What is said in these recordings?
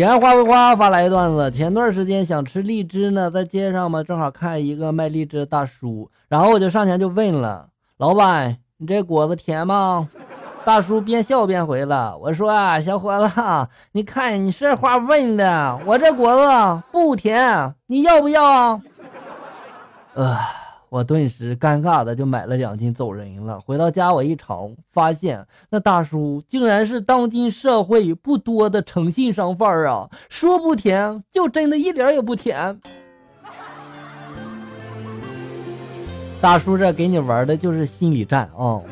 莲花花发来一段子，前段时间想吃荔枝呢，在街上嘛，正好看一个卖荔枝的大叔，然后我就上前就问了：“老板，你这果子甜吗？” 大叔边笑边回了：“我说啊，小伙子，你看你这话问的，我这果子不甜，你要不要啊？” 呃。我顿时尴尬的就买了两斤走人了。回到家我一尝，发现那大叔竟然是当今社会不多的诚信商贩儿啊！说不甜，就真的一点也不甜。大叔这给你玩的就是心理战啊！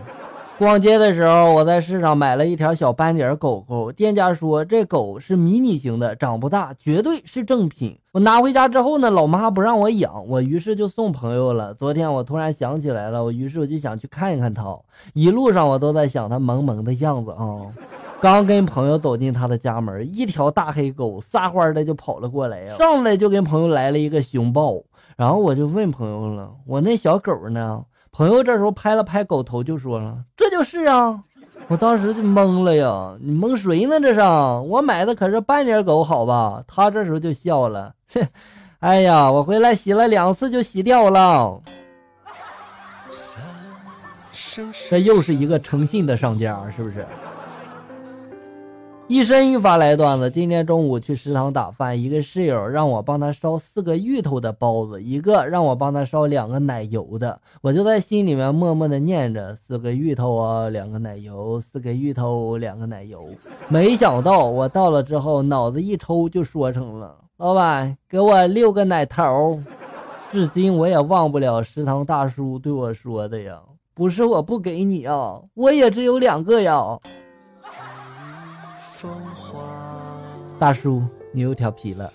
逛街的时候，我在市场买了一条小斑点狗狗，店家说这狗是迷你型的，长不大，绝对是正品。我拿回家之后呢，老妈不让我养，我于是就送朋友了。昨天我突然想起来了，我于是我就想去看一看它。一路上我都在想它萌萌的样子啊。刚跟朋友走进他的家门，一条大黑狗撒欢的就跑了过来呀，上来就跟朋友来了一个熊抱。然后我就问朋友了，我那小狗呢？朋友这时候拍了拍狗头，就说了：“这就是啊！”我当时就懵了呀，你蒙谁呢？这是我买的可是半点狗，好吧？他这时候就笑了，哼，哎呀，我回来洗了两次就洗掉了。这又是一个诚信的商家，是不是？一身一发来段子。今天中午去食堂打饭，一个室友让我帮他烧四个芋头的包子，一个让我帮他烧两个奶油的。我就在心里面默默的念着：四个芋头啊，两个奶油，四个芋头，两个奶油。没想到我到了之后，脑子一抽就说成了：老板，给我六个奶头。至今我也忘不了食堂大叔对我说的呀，不是我不给你啊，我也只有两个呀。大叔，你又调皮了。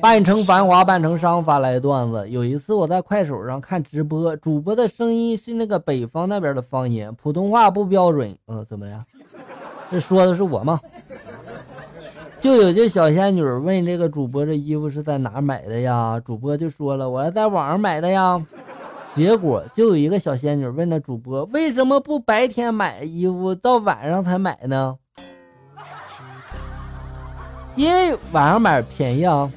半城繁华半城伤发来段子。有一次我在快手上看直播，主播的声音是那个北方那边的方言，普通话不标准。嗯，怎么样？这说的是我吗？就有这小仙女问这个主播，这衣服是在哪买的呀？主播就说了，我是在网上买的呀。结果就有一个小仙女问那主播，为什么不白天买衣服，到晚上才买呢？因为晚上买便宜啊。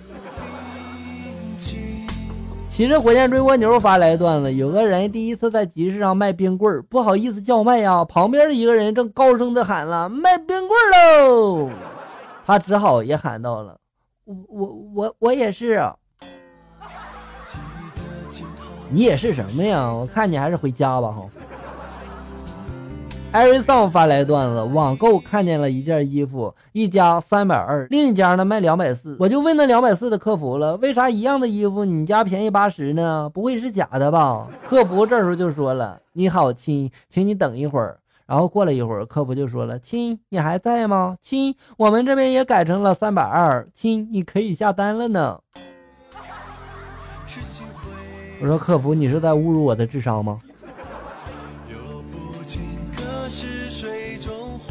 骑着火箭追蜗牛发来段子，有个人第一次在集市上卖冰棍不好意思叫卖呀，旁边的一个人正高声的喊了卖冰棍喽，他只好也喊到了，我我我我也是。你也是什么呀？我看你还是回家吧哈。艾瑞桑发来段子：网购看见了一件衣服，一家三百二，另一家呢卖两百四。我就问那两百四的客服了，为啥一样的衣服你家便宜八十呢？不会是假的吧？客服这时候就说了：“你好，亲，请你等一会儿。”然后过了一会儿，客服就说了：“亲，你还在吗？亲，我们这边也改成了三百二，亲，你可以下单了呢。”我说客服，你是在侮辱我的智商吗？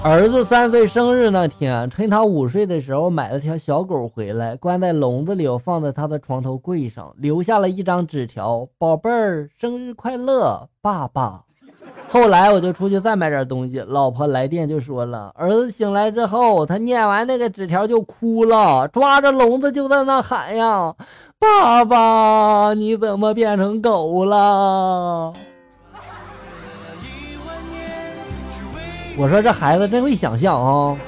儿子三岁生日那天，趁他午睡的时候，买了条小狗回来，关在笼子里，放在他的床头柜上，留下了一张纸条：“宝贝儿，生日快乐，爸爸。”后来我就出去再买点东西，老婆来电就说了，儿子醒来之后，他念完那个纸条就哭了，抓着笼子就在那喊呀：“爸爸，你怎么变成狗了？”我说这孩子真会想象啊！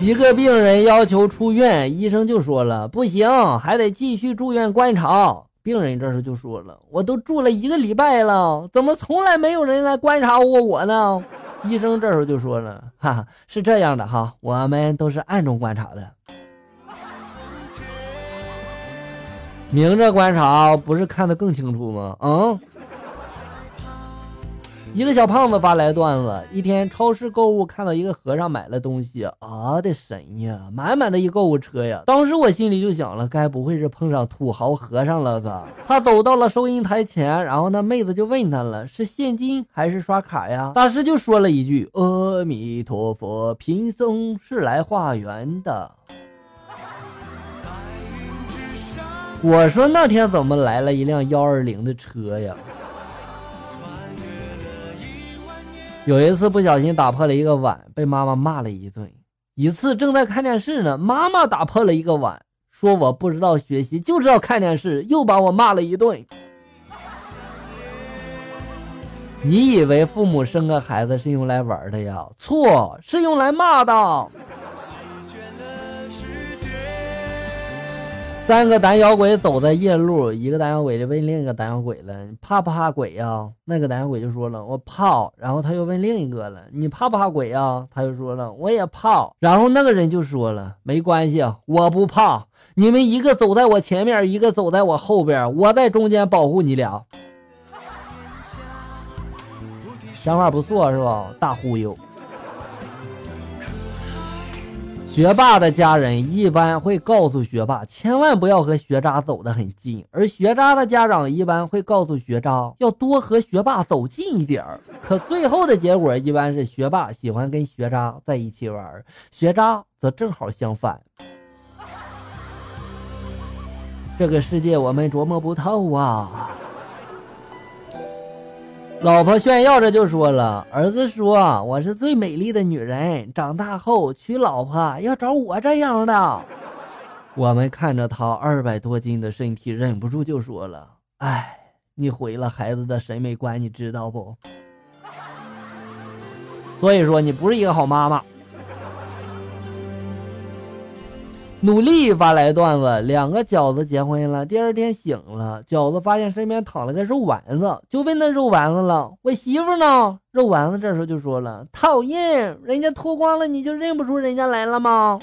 一个病人要求出院，医生就说了不行，还得继续住院观察。病人这时候就说了：“我都住了一个礼拜了，怎么从来没有人来观察过我呢？”医生这时候就说了：“哈哈，是这样的哈，我们都是暗中观察的，明着观察不是看得更清楚吗？”嗯。一个小胖子发来段子：一天超市购物，看到一个和尚买了东西，啊的神呀，满满的一购物车呀！当时我心里就想了，该不会是碰上土豪和尚了吧？他走到了收银台前，然后那妹子就问他了：是现金还是刷卡呀？大师就说了一句：阿弥陀佛，贫僧是来化缘的。我说那天怎么来了一辆幺二零的车呀？有一次不小心打破了一个碗，被妈妈骂了一顿。一次正在看电视呢，妈妈打破了一个碗，说我不知道学习，就知道看电视，又把我骂了一顿。你以为父母生个孩子是用来玩的呀？错，是用来骂的。三个胆小鬼走在夜路，一个胆小鬼就问另一个胆小鬼了：“你怕不怕鬼呀？”那个胆小鬼就说了：“我怕。”然后他又问另一个了：“你怕不怕鬼呀？”他就说了：“我也怕。”然后那个人就说了：“没关系，我不怕。你们一个走在我前面，一个走在我后边，我在中间保护你俩。”想法不错是吧？大忽悠。学霸的家人一般会告诉学霸，千万不要和学渣走得很近；而学渣的家长一般会告诉学渣，要多和学霸走近一点儿。可最后的结果一般是学霸喜欢跟学渣在一起玩，学渣则正好相反。这个世界我们琢磨不透啊。老婆炫耀着就说了：“儿子说我是最美丽的女人，长大后娶老婆要找我这样的。”我们看着他二百多斤的身体，忍不住就说了：“哎，你毁了孩子的审美观，你知道不？所以说你不是一个好妈妈。”努力发来段子，两个饺子结婚了。第二天醒了，饺子发现身边躺了个肉丸子，就问那肉丸子了：“我媳妇呢？”肉丸子这时候就说了：“讨厌，人家脱光了，你就认不出人家来了吗？”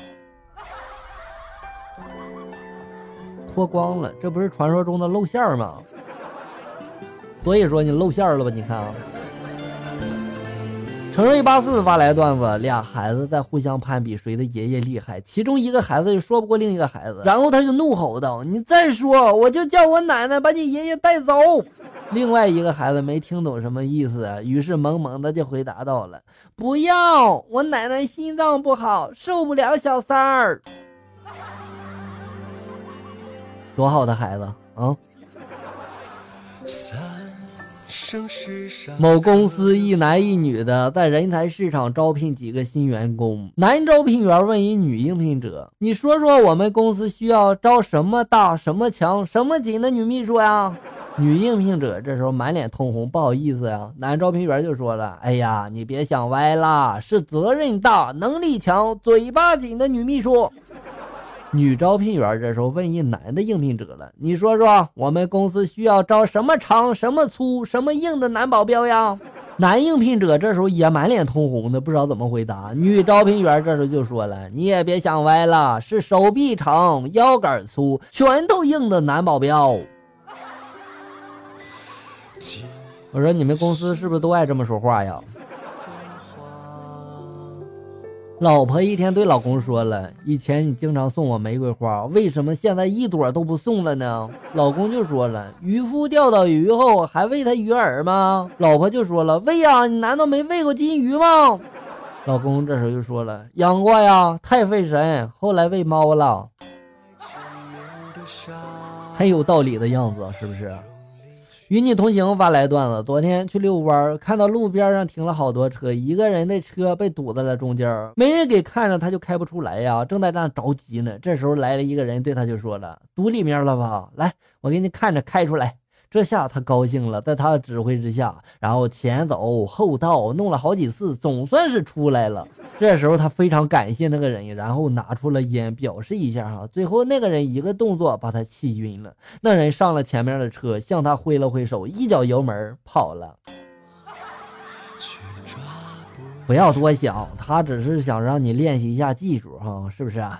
脱光了，这不是传说中的露馅吗？所以说你露馅了吧？你看啊。成瑞八四发来段子，俩孩子在互相攀比谁的爷爷厉害，其中一个孩子就说不过另一个孩子，然后他就怒吼道：“你再说，我就叫我奶奶把你爷爷带走。”另外一个孩子没听懂什么意思，于是萌萌的就回答到了：“不要，我奶奶心脏不好，受不了小三儿。” 多好的孩子啊！某公司一男一女的在人才市场招聘几个新员工。男招聘员问一女应聘者：“你说说我们公司需要招什么大、什么强、什么紧的女秘书呀？”女应聘者这时候满脸通红，不好意思呀。男招聘员就说了：“哎呀，你别想歪了，是责任大、能力强、嘴巴紧的女秘书。”女招聘员这时候问一男的应聘者了：“你说说，我们公司需要招什么长、什么粗、什么硬的男保镖呀？”男应聘者这时候也满脸通红的，不知道怎么回答。女招聘员这时候就说了：“你也别想歪了，是手臂长、腰杆粗、拳头硬的男保镖。”我说你们公司是不是都爱这么说话呀？老婆一天对老公说了：“以前你经常送我玫瑰花，为什么现在一朵都不送了呢？”老公就说了：“渔夫钓到鱼后还喂他鱼饵吗？”老婆就说了：“喂呀，你难道没喂过金鱼吗？”老公这时候就说了：“养过呀，太费神，后来喂猫了。”很有道理的样子，是不是？与你同行发来段子：昨天去遛弯，看到路边上停了好多车，一个人的车被堵在了中间，没人给看着，他就开不出来呀，正在那着急呢。这时候来了一个人，对他就说了：“堵里面了吧？来，我给你看着开出来。”这下他高兴了，在他的指挥之下，然后前走后倒，弄了好几次，总算是出来了。这时候他非常感谢那个人，然后拿出了烟表示一下哈。最后那个人一个动作把他气晕了。那人上了前面的车，向他挥了挥手，一脚油门跑了。不要多想，他只是想让你练习一下技术哈，是不是啊？